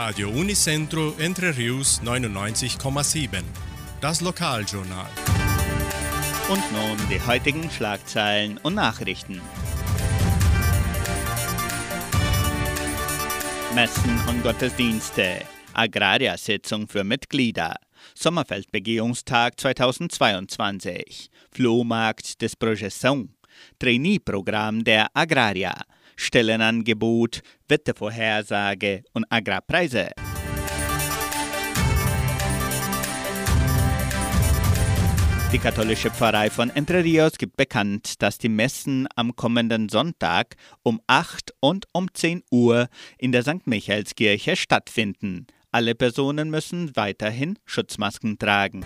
Radio Unicentro Entre Rius 99,7. Das Lokaljournal. Und nun die heutigen Schlagzeilen und Nachrichten. Messen und Gottesdienste. Agrariersitzung für Mitglieder. Sommerfeldbegehungstag 2022. Flohmarkt des Projeção. Trainee-Programm der Agraria. Stellenangebot, Wettervorhersage und Agrarpreise. Die katholische Pfarrei von Entre Rios gibt bekannt, dass die Messen am kommenden Sonntag um 8 und um 10 Uhr in der St. Michaelskirche stattfinden. Alle Personen müssen weiterhin Schutzmasken tragen.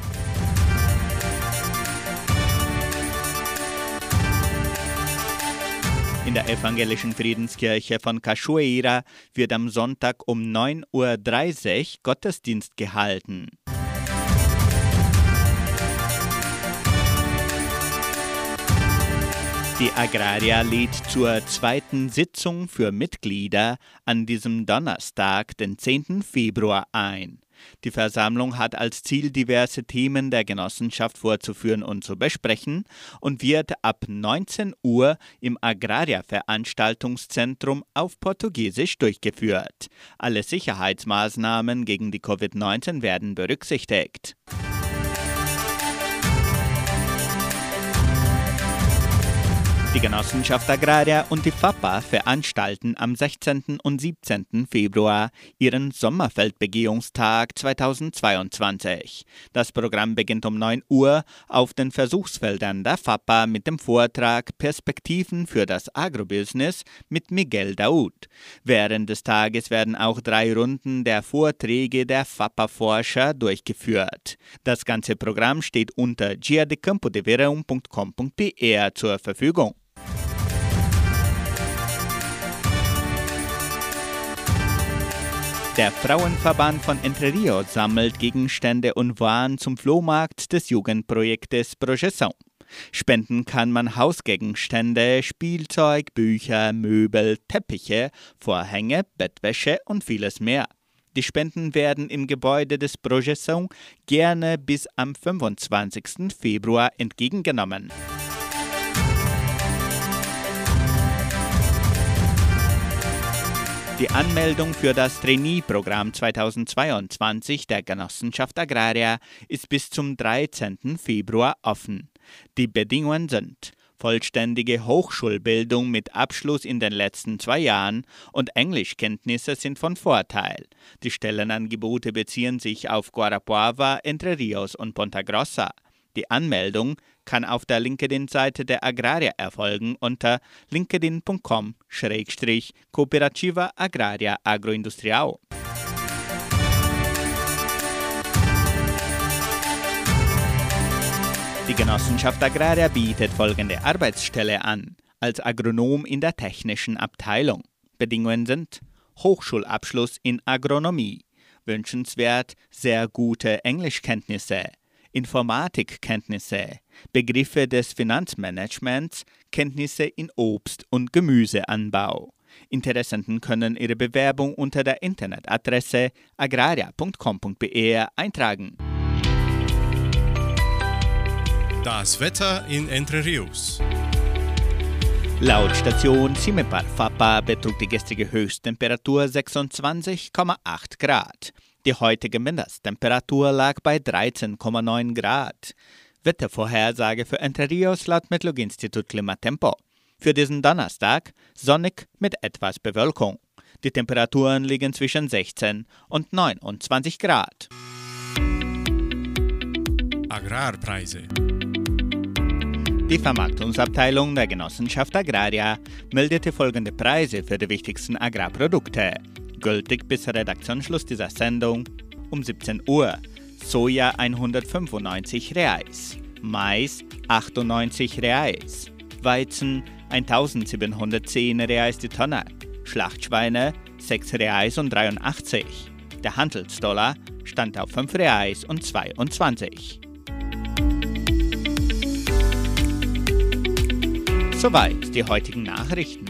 In der evangelischen Friedenskirche von Cachoeira wird am Sonntag um 9.30 Uhr Gottesdienst gehalten. Die Agraria lädt zur zweiten Sitzung für Mitglieder an diesem Donnerstag, den 10. Februar ein. Die Versammlung hat als Ziel, diverse Themen der Genossenschaft vorzuführen und zu besprechen und wird ab 19 Uhr im Agraria-Veranstaltungszentrum auf Portugiesisch durchgeführt. Alle Sicherheitsmaßnahmen gegen die Covid-19 werden berücksichtigt. Die Genossenschaft Agraria und die FAPA veranstalten am 16. und 17. Februar ihren Sommerfeldbegehungstag 2022. Das Programm beginnt um 9 Uhr auf den Versuchsfeldern der FAPA mit dem Vortrag Perspektiven für das Agrobusiness mit Miguel Daoud. Während des Tages werden auch drei Runden der Vorträge der FAPA-Forscher durchgeführt. Das ganze Programm steht unter giadecampodeverão.com.br zur Verfügung. Der Frauenverband von Entre Rios sammelt Gegenstände und Waren zum Flohmarkt des Jugendprojektes Projeção. Spenden kann man Hausgegenstände, Spielzeug, Bücher, Möbel, Teppiche, Vorhänge, Bettwäsche und vieles mehr. Die Spenden werden im Gebäude des Projeção gerne bis am 25. Februar entgegengenommen. Die Anmeldung für das Trainee-Programm 2022 der Genossenschaft Agraria ist bis zum 13. Februar offen. Die Bedingungen sind vollständige Hochschulbildung mit Abschluss in den letzten zwei Jahren und Englischkenntnisse sind von Vorteil. Die Stellenangebote beziehen sich auf Guarapuava, Entre Rios und Ponta Grossa. Die Anmeldung kann auf der LinkedIn-Seite der Agraria erfolgen unter linkedin.com-cooperativa agraria agroindustrial. Die Genossenschaft Agraria bietet folgende Arbeitsstelle an. Als Agronom in der technischen Abteilung. Bedingungen sind Hochschulabschluss in Agronomie. Wünschenswert sehr gute Englischkenntnisse. Informatikkenntnisse, Begriffe des Finanzmanagements, Kenntnisse in Obst- und Gemüseanbau. Interessenten können ihre Bewerbung unter der Internetadresse agraria.com.br eintragen. Das Wetter in Entre Rios. Laut Station Cimepar Fapa betrug die gestrige Höchsttemperatur 26,8 Grad. Die heutige Mindesttemperatur lag bei 13,9 Grad. Wettervorhersage für Entre Rios laut Metlog-Institut Klimatempo. Für diesen Donnerstag sonnig mit etwas Bewölkung. Die Temperaturen liegen zwischen 16 und 29 Grad. Agrarpreise. Die Vermarktungsabteilung der Genossenschaft Agraria meldete folgende Preise für die wichtigsten Agrarprodukte. Gültig bis Redaktionsschluss dieser Sendung um 17 Uhr. Soja 195 Reais, Mais 98 Reais, Weizen 1710 Reais die Tonne, Schlachtschweine 6 Reais und 83. Der Handelsdollar stand auf 5 Reais und 22. Soweit die heutigen Nachrichten.